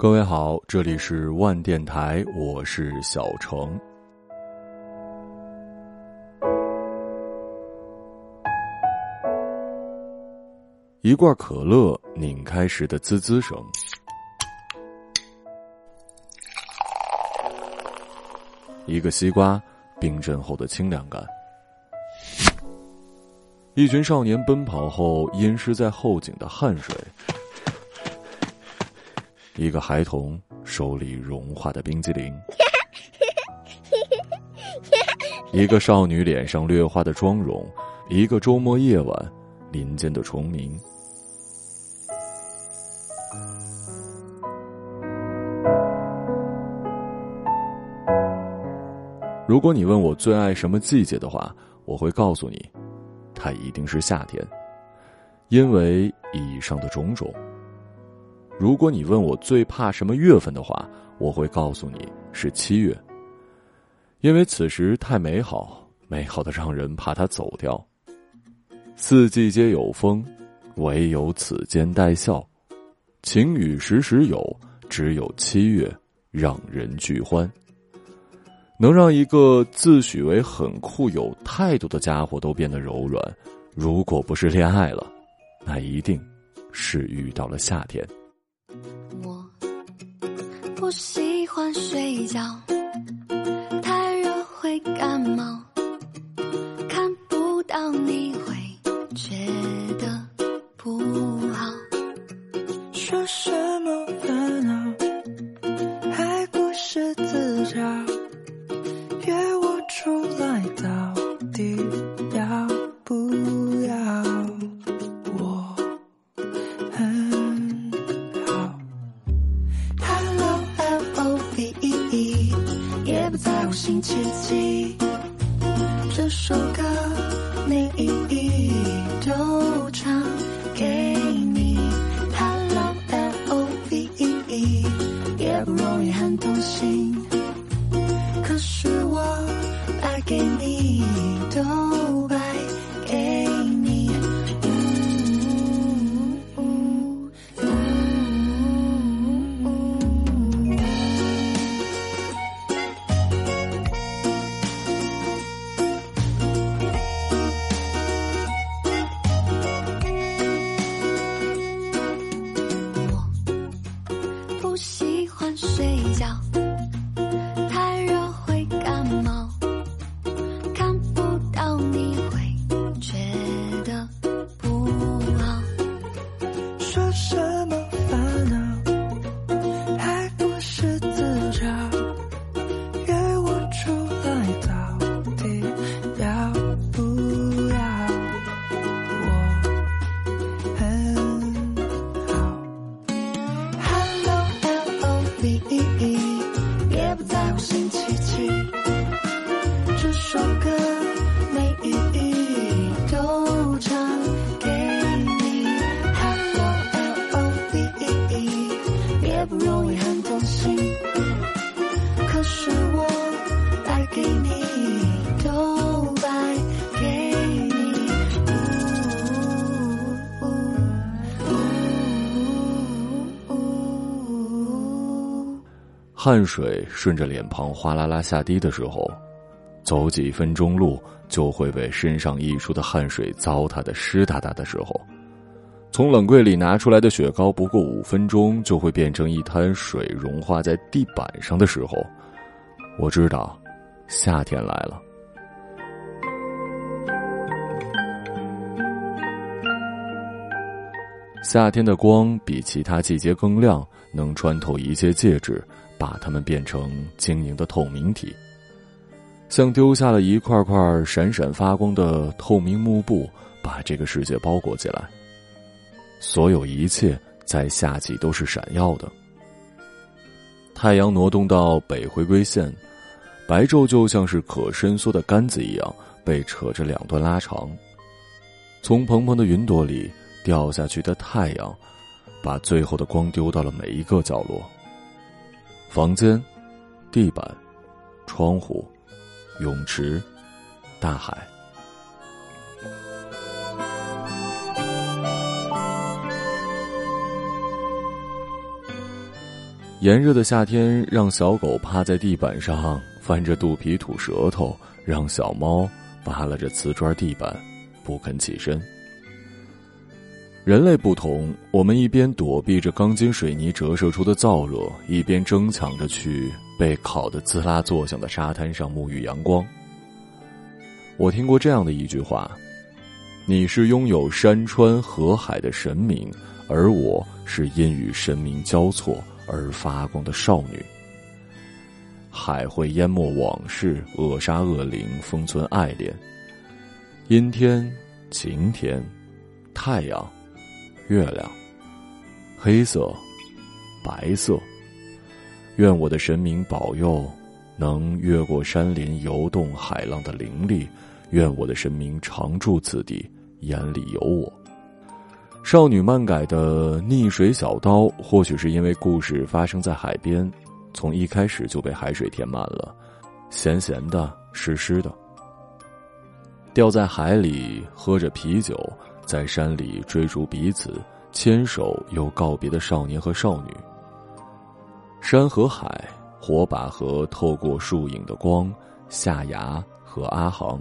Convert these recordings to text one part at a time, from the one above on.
各位好，这里是万电台，我是小程。一罐可乐拧开时的滋滋声，一个西瓜冰镇后的清凉感，一群少年奔跑后淹湿在后颈的汗水，一个孩童手里融化的冰激凌，一个少女脸上略化的妆容，一个周末夜晚林间的虫鸣。如果你问我最爱什么季节的话，我会告诉你，它一定是夏天，因为以上的种种。如果你问我最怕什么月份的话，我会告诉你是七月，因为此时太美好，美好的让人怕它走掉。四季皆有风，唯有此间带笑。晴雨时时有，只有七月让人俱欢。能让一个自诩为很酷、有态度的家伙都变得柔软，如果不是恋爱了，那一定是遇到了夏天。我不喜欢睡觉，太热会感冒，看不到你。你，懂汗水顺着脸庞哗啦啦下滴的时候，走几分钟路就会被身上溢出的汗水糟蹋的湿哒哒的时候，从冷柜里拿出来的雪糕不过五分钟就会变成一滩水融化在地板上的时候，我知道，夏天来了。夏天的光比其他季节更亮，能穿透一切介质，把它们变成晶莹的透明体，像丢下了一块块闪闪发光的透明幕布，把这个世界包裹起来。所有一切在夏季都是闪耀的。太阳挪动到北回归线，白昼就像是可伸缩的杆子一样被扯着两端拉长，从蓬蓬的云朵里。掉下去的太阳，把最后的光丢到了每一个角落。房间、地板、窗户、泳池、大海。炎热的夏天，让小狗趴在地板上翻着肚皮吐舌头，让小猫扒拉着瓷砖地板，不肯起身。人类不同，我们一边躲避着钢筋水泥折射出的燥热，一边争抢着去被烤得滋啦作响的沙滩上沐浴阳光。我听过这样的一句话：“你是拥有山川河海的神明，而我是因与神明交错而发光的少女。”海会淹没往事，扼杀恶灵，封存爱恋。阴天，晴天，太阳。月亮，黑色，白色。愿我的神明保佑，能越过山林，游动海浪的灵力。愿我的神明常驻此地，眼里有我。少女漫改的《溺水小刀》，或许是因为故事发生在海边，从一开始就被海水填满了，咸咸的，湿湿的。掉在海里，喝着啤酒。在山里追逐彼此，牵手又告别的少年和少女。山和海，火把和透过树影的光，夏芽和阿航。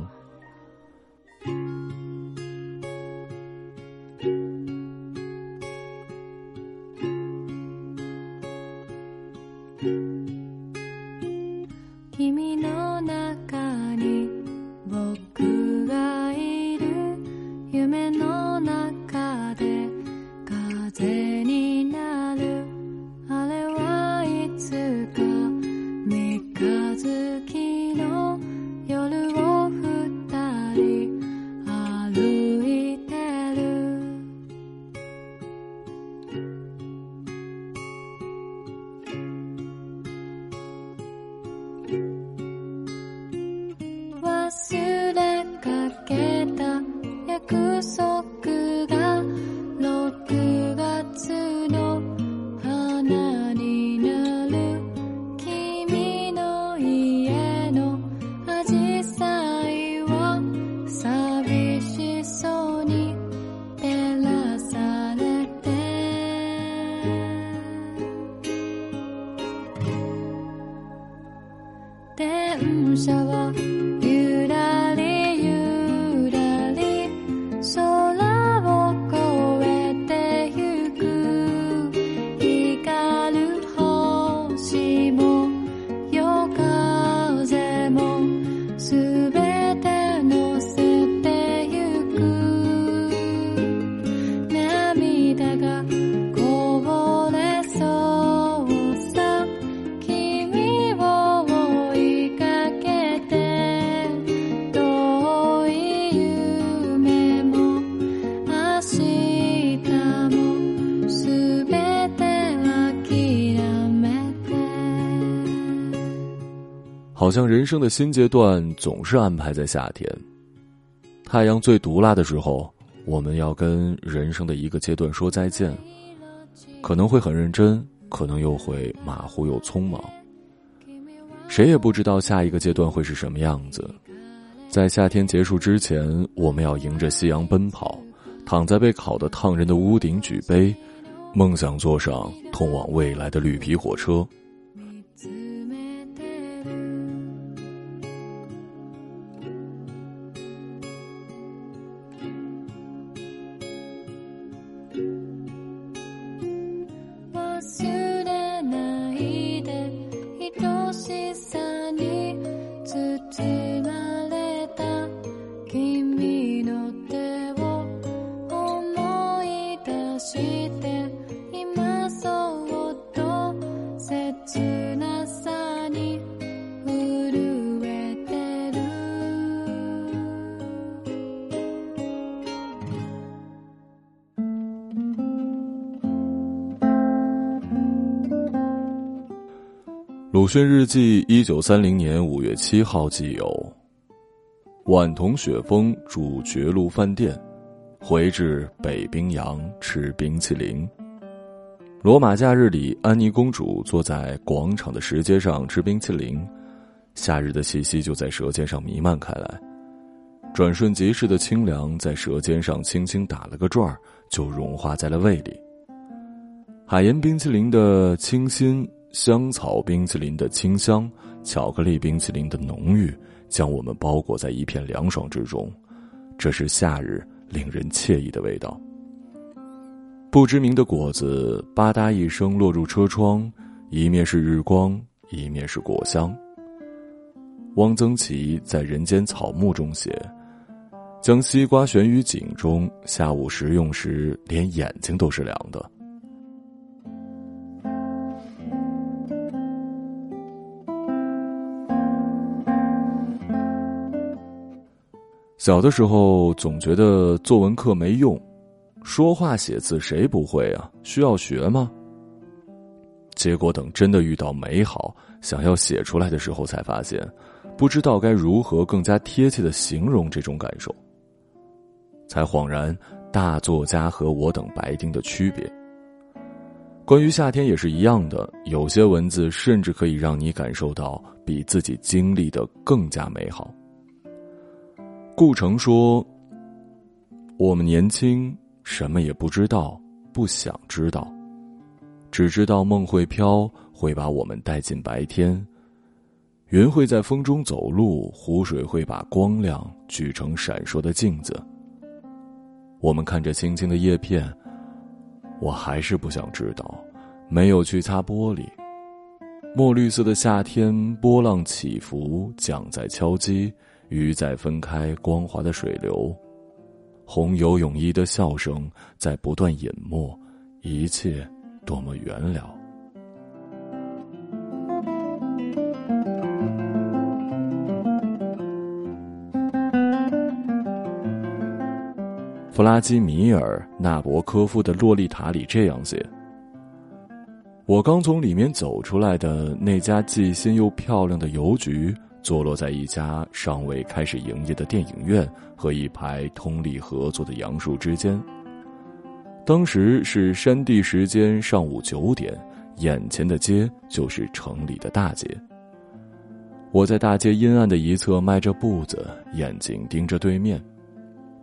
好像人生的新阶段总是安排在夏天，太阳最毒辣的时候，我们要跟人生的一个阶段说再见，可能会很认真，可能又会马虎又匆忙。谁也不知道下一个阶段会是什么样子，在夏天结束之前，我们要迎着夕阳奔跑，躺在被烤得烫人的屋顶举杯，梦想坐上通往未来的绿皮火车。鲁迅日记，一九三零年五月七号记有：晚同雪峰住绝路饭店，回至北冰洋吃冰淇淋。罗马假日里，安妮公主坐在广场的石阶上吃冰淇淋，夏日的气息就在舌尖上弥漫开来，转瞬即逝的清凉在舌尖上轻轻打了个转，就融化在了胃里。海盐冰淇淋的清新。香草冰淇淋的清香，巧克力冰淇淋的浓郁，将我们包裹在一片凉爽之中。这是夏日令人惬意的味道。不知名的果子吧嗒一声落入车窗，一面是日光，一面是果香。汪曾祺在《人间草木》中写：“将西瓜悬于井中，下午食用时，连眼睛都是凉的。”小的时候总觉得作文课没用，说话写字谁不会啊？需要学吗？结果等真的遇到美好，想要写出来的时候，才发现，不知道该如何更加贴切的形容这种感受。才恍然，大作家和我等白丁的区别。关于夏天也是一样的，有些文字甚至可以让你感受到比自己经历的更加美好。顾城说：“我们年轻，什么也不知道，不想知道，只知道梦会飘，会把我们带进白天。云会在风中走路，湖水会把光亮聚成闪烁的镜子。我们看着青青的叶片，我还是不想知道，没有去擦玻璃。墨绿色的夏天，波浪起伏，桨在敲击。”鱼在分开光滑的水流，红游泳衣的笑声在不断隐没，一切多么圆了。弗拉基米尔·纳博科夫的《洛丽塔》里这样写：“我刚从里面走出来的那家既新又漂亮的邮局。”坐落在一家尚未开始营业的电影院和一排通力合作的杨树之间。当时是山地时间上午九点，眼前的街就是城里的大街。我在大街阴暗的一侧迈着步子，眼睛盯着对面，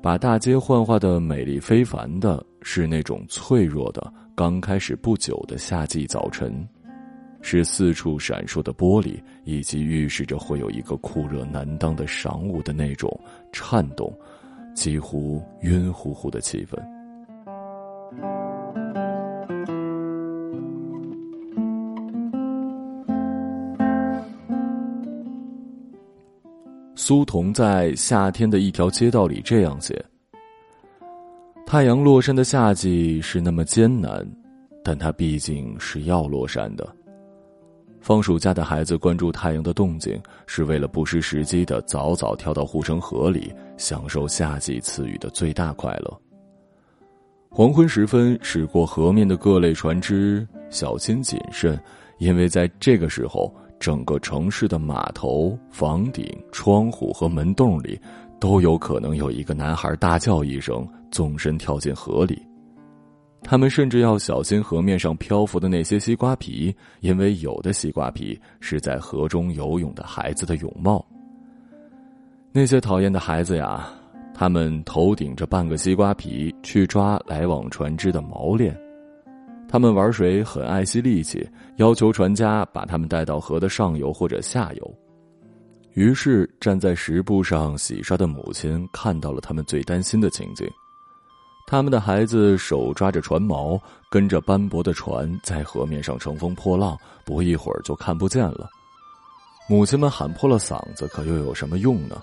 把大街幻化的美丽非凡的是那种脆弱的刚开始不久的夏季早晨。是四处闪烁的玻璃，以及预示着会有一个酷热难当的晌午的那种颤动，几乎晕乎乎的气氛。苏童在《夏天的一条街道》里这样写：“太阳落山的夏季是那么艰难，但它毕竟是要落山的。”放暑假的孩子关注太阳的动静，是为了不失时机的早早跳到护城河里，享受夏季赐予的最大快乐。黄昏时分，驶过河面的各类船只小心谨慎，因为在这个时候，整个城市的码头、房顶、窗户和门洞里，都有可能有一个男孩大叫一声，纵身跳进河里。他们甚至要小心河面上漂浮的那些西瓜皮，因为有的西瓜皮是在河中游泳的孩子的泳帽。那些讨厌的孩子呀，他们头顶着半个西瓜皮去抓来往船只的锚链，他们玩水很爱惜力气，要求船家把他们带到河的上游或者下游。于是站在石埠上洗刷的母亲看到了他们最担心的情景。他们的孩子手抓着船锚，跟着斑驳的船在河面上乘风破浪，不一会儿就看不见了。母亲们喊破了嗓子，可又有什么用呢？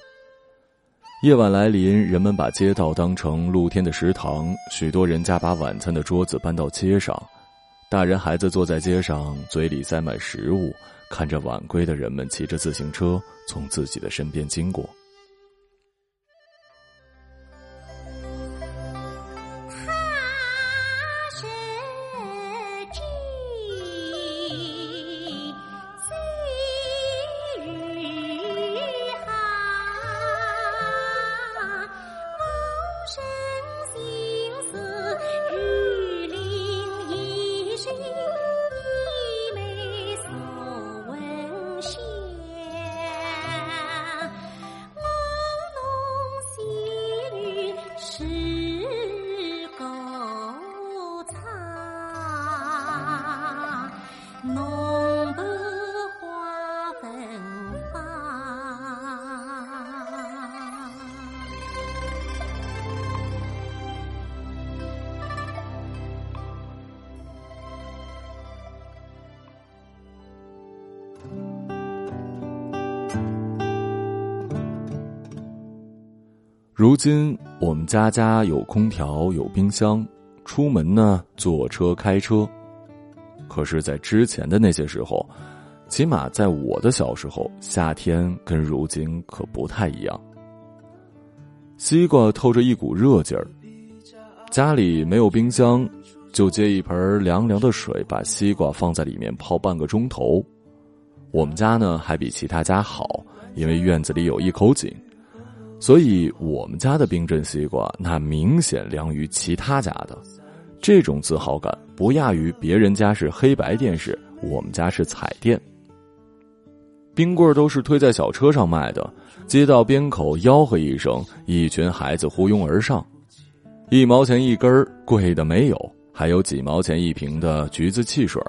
夜晚来临，人们把街道当成露天的食堂，许多人家把晚餐的桌子搬到街上，大人孩子坐在街上，嘴里塞满食物，看着晚归的人们骑着自行车从自己的身边经过。如今我们家家有空调，有冰箱，出门呢坐车开车。可是，在之前的那些时候，起码在我的小时候，夏天跟如今可不太一样。西瓜透着一股热劲儿，家里没有冰箱，就接一盆凉凉的水，把西瓜放在里面泡半个钟头。我们家呢还比其他家好，因为院子里有一口井，所以我们家的冰镇西瓜那明显凉于其他家的。这种自豪感不亚于别人家是黑白电视，我们家是彩电。冰棍都是推在小车上卖的，街道边口吆喝一声，一群孩子呼拥而上，一毛钱一根，贵的没有，还有几毛钱一瓶的橘子汽水，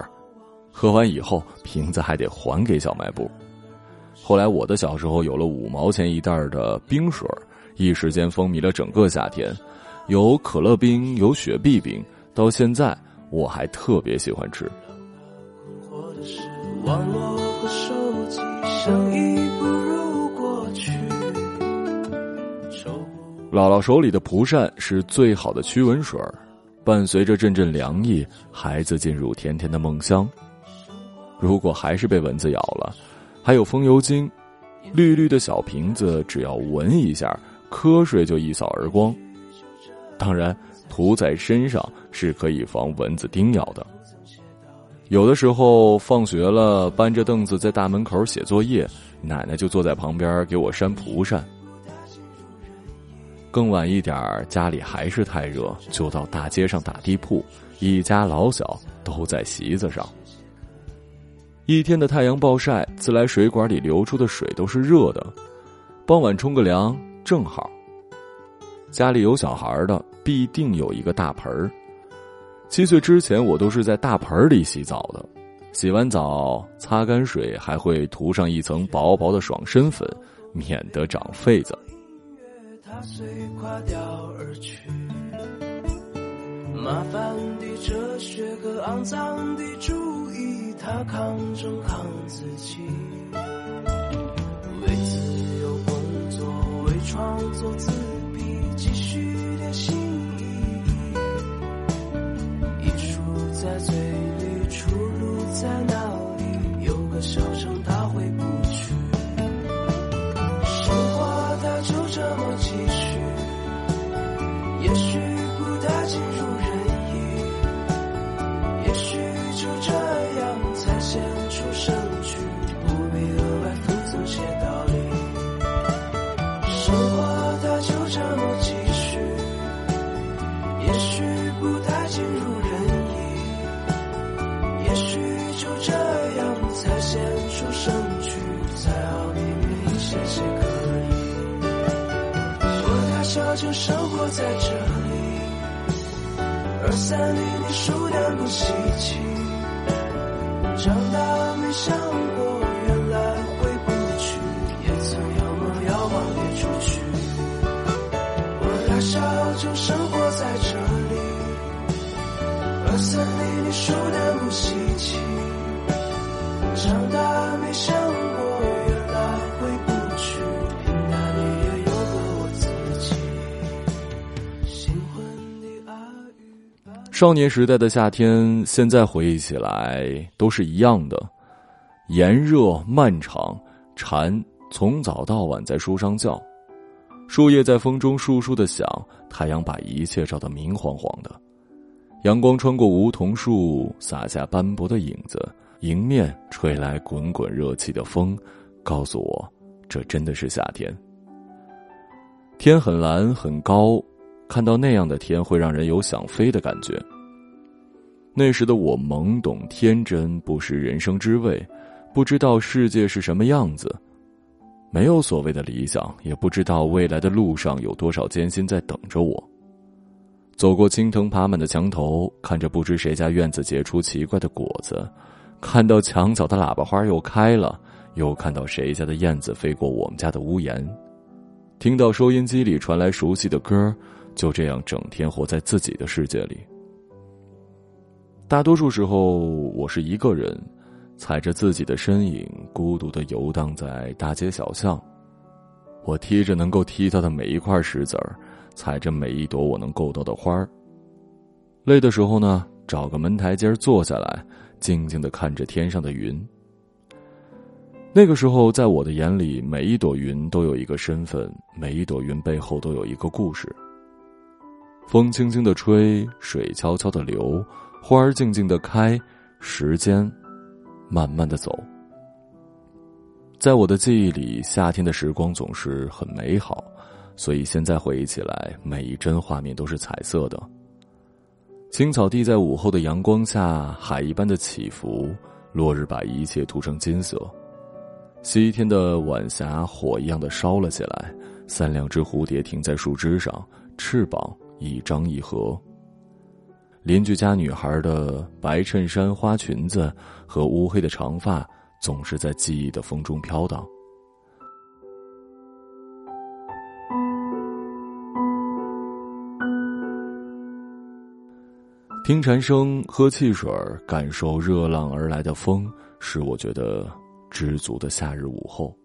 喝完以后瓶子还得还给小卖部。后来我的小时候有了五毛钱一袋的冰水，一时间风靡了整个夏天，有可乐冰，有雪碧冰。到现在，我还特别喜欢吃。姥姥手里的蒲扇是最好的驱蚊水伴随着阵阵凉意，孩子进入甜甜的梦乡。如果还是被蚊子咬了，还有风油精，绿绿的小瓶子，只要闻一下，瞌睡就一扫而光。当然。涂在身上是可以防蚊子叮咬的。有的时候放学了，搬着凳子在大门口写作业，奶奶就坐在旁边给我扇蒲扇。更晚一点家里还是太热，就到大街上打地铺，一家老小都在席子上。一天的太阳暴晒，自来水管里流出的水都是热的，傍晚冲个凉正好。家里有小孩的。必定有一个大盆儿。七岁之前，我都是在大盆里洗澡的。洗完澡，擦干水，还会涂上一层薄薄的爽身粉，免得长痱子。麻烦的哲学和肮脏的主义，他抗争抗自己，为自由工作，为创作自由生活在这里，二三里你数的不稀奇。长大没想过少年时代的夏天，现在回忆起来都是一样的，炎热漫长，蝉从早到晚在树上叫，树叶在风中簌簌的响，太阳把一切照得明晃晃的，阳光穿过梧桐树，洒下斑驳的影子，迎面吹来滚滚热气的风，告诉我，这真的是夏天。天很蓝很高，看到那样的天，会让人有想飞的感觉。那时的我懵懂天真，不识人生之味，不知道世界是什么样子，没有所谓的理想，也不知道未来的路上有多少艰辛在等着我。走过青藤爬满的墙头，看着不知谁家院子结出奇怪的果子，看到墙角的喇叭花又开了，又看到谁家的燕子飞过我们家的屋檐，听到收音机里传来熟悉的歌，就这样整天活在自己的世界里。大多数时候，我是一个人，踩着自己的身影，孤独的游荡在大街小巷。我踢着能够踢到的每一块石子儿，踩着每一朵我能够到的花儿。累的时候呢，找个门台阶坐下来，静静的看着天上的云。那个时候，在我的眼里，每一朵云都有一个身份，每一朵云背后都有一个故事。风轻轻的吹，水悄悄的流，花儿静静的开，时间慢慢的走。在我的记忆里，夏天的时光总是很美好，所以现在回忆起来，每一帧画面都是彩色的。青草地在午后的阳光下，海一般的起伏，落日把一切涂成金色。西天的晚霞火一样的烧了起来，三两只蝴蝶停在树枝上，翅膀一张一合。邻居家女孩的白衬衫、花裙子和乌黑的长发，总是在记忆的风中飘荡。听蝉声，喝汽水，感受热浪而来的风，是我觉得。知足的夏日午后，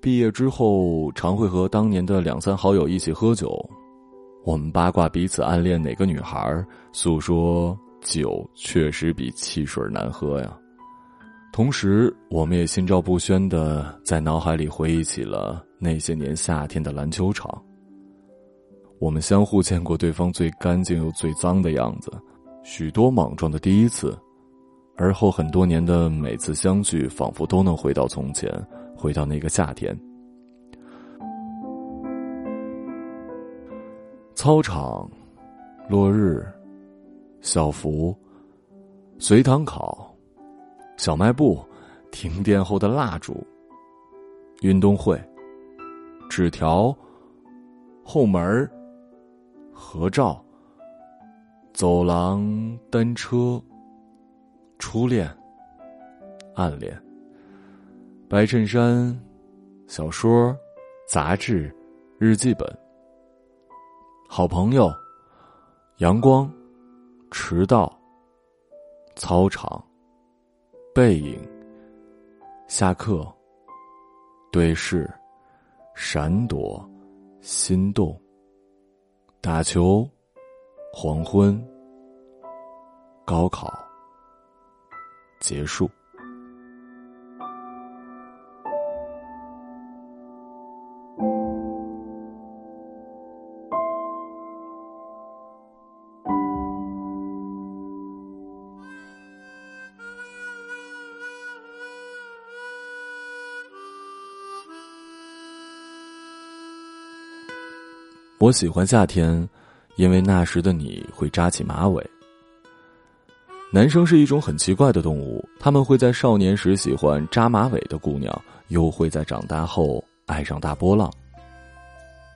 毕业之后常会和当年的两三好友一起喝酒，我们八卦彼此暗恋哪个女孩，诉说酒确实比汽水难喝呀。同时，我们也心照不宣的在脑海里回忆起了那些年夏天的篮球场。我们相互见过对方最干净又最脏的样子，许多莽撞的第一次。而后很多年的每次相聚，仿佛都能回到从前，回到那个夏天。操场，落日，校服，随堂考，小卖部，停电后的蜡烛，运动会，纸条，后门合照，走廊，单车。初恋，暗恋，白衬衫，小说，杂志，日记本，好朋友，阳光，迟到，操场，背影，下课，对视，闪躲，心动，打球，黄昏，高考。结束。我喜欢夏天，因为那时的你会扎起马尾。男生是一种很奇怪的动物，他们会在少年时喜欢扎马尾的姑娘，又会在长大后爱上大波浪。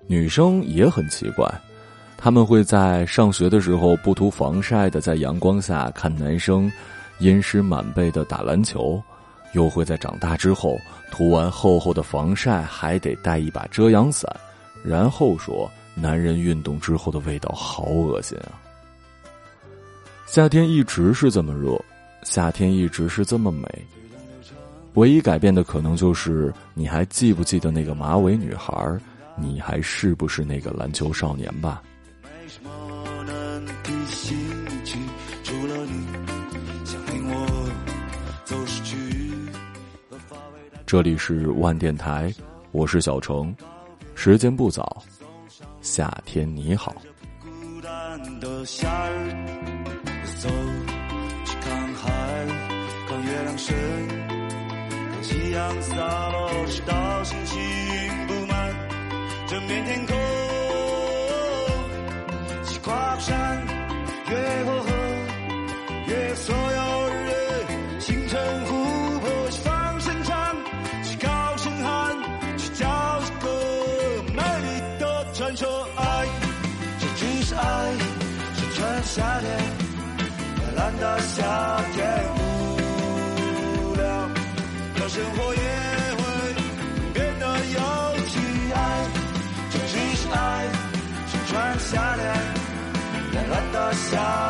女生也很奇怪，他们会在上学的时候不涂防晒的在阳光下看男生阴湿满背的打篮球，又会在长大之后涂完厚厚的防晒还得带一把遮阳伞，然后说男人运动之后的味道好恶心啊。夏天一直是这么热，夏天一直是这么美。唯一改变的可能就是，你还记不记得那个马尾女孩？你还是不是那个篮球少年吧？这里是万电台，我是小程，时间不早，夏天你好。孤单的夏日走去看海，看月亮升，夕阳洒落，直到星星布满这片天空。生活也会变得有趣。爱，这只是爱，是穿夏天，在蓝的笑